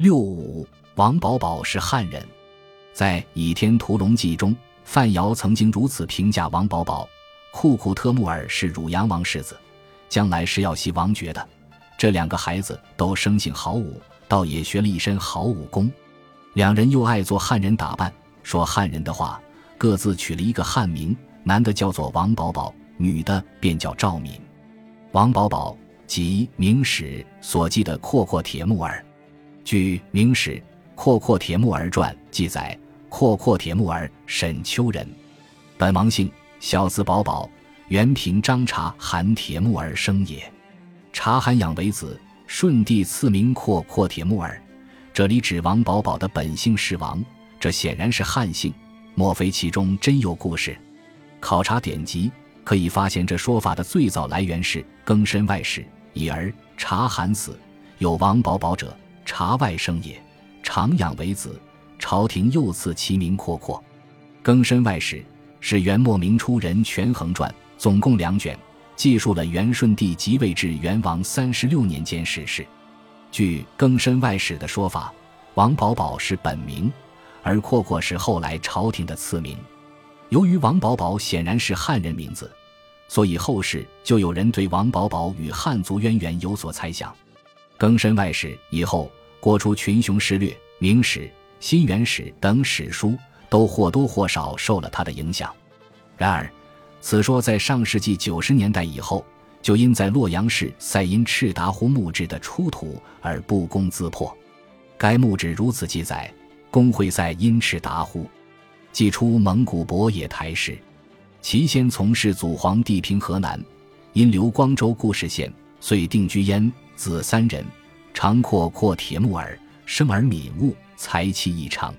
六五，王保保是汉人。在《倚天屠龙记》中，范瑶曾经如此评价王保保：库库特木尔是汝阳王世子，将来是要袭王爵的。这两个孩子都生性好武，倒也学了一身好武功。两人又爱做汉人打扮，说汉人的话，各自取了一个汉名，男的叫做王保保，女的便叫赵敏。王保保即《明史》所记的阔阔铁木儿。据《明史·阔阔铁木儿传》记载，阔阔铁木儿沈丘人，本王姓，小字保保，原平张察韩铁木儿生也。察罕养为子，顺帝赐名阔阔铁木儿。这里指王保保的本姓是王，这显然是汉姓，莫非其中真有故事？考察典籍可以发现，这说法的最早来源是《更深外史》，已而察罕死，有王保保者，察外生也，常养为子，朝廷又赐其名阔阔。《更深外史》是元末明初人权衡传，总共两卷。记述了元顺帝即位至元王三十六年间史事。据《更深外史》的说法，王保保是本名，而阔阔是后来朝廷的赐名。由于王保保显然是汉人名字，所以后世就有人对王保保与汉族渊源有所猜想。《更深外史》以后郭出《群雄诗略》《明史》《新元史》等史书，都或多或少受了他的影响。然而，此说在上世纪九十年代以后，就因在洛阳市赛因赤达湖墓志的出土而不攻自破。该墓志如此记载：公会赛因赤达湖，既出蒙古博野台氏，其先从事祖皇地平河南，因留光州固始县，遂定居焉。子三人，常阔阔铁木儿，生而敏悟，才气异常。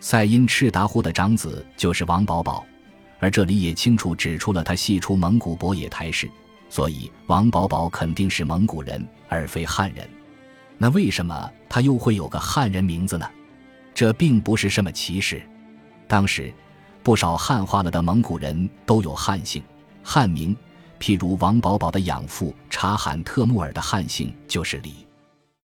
赛因赤达湖的长子就是王保保。而这里也清楚指出了他系出蒙古博野台氏，所以王保保肯定是蒙古人而非汉人。那为什么他又会有个汉人名字呢？这并不是什么歧视。当时不少汉化了的蒙古人都有汉姓、汉名，譬如王保保的养父察罕特木尔的汉姓就是李。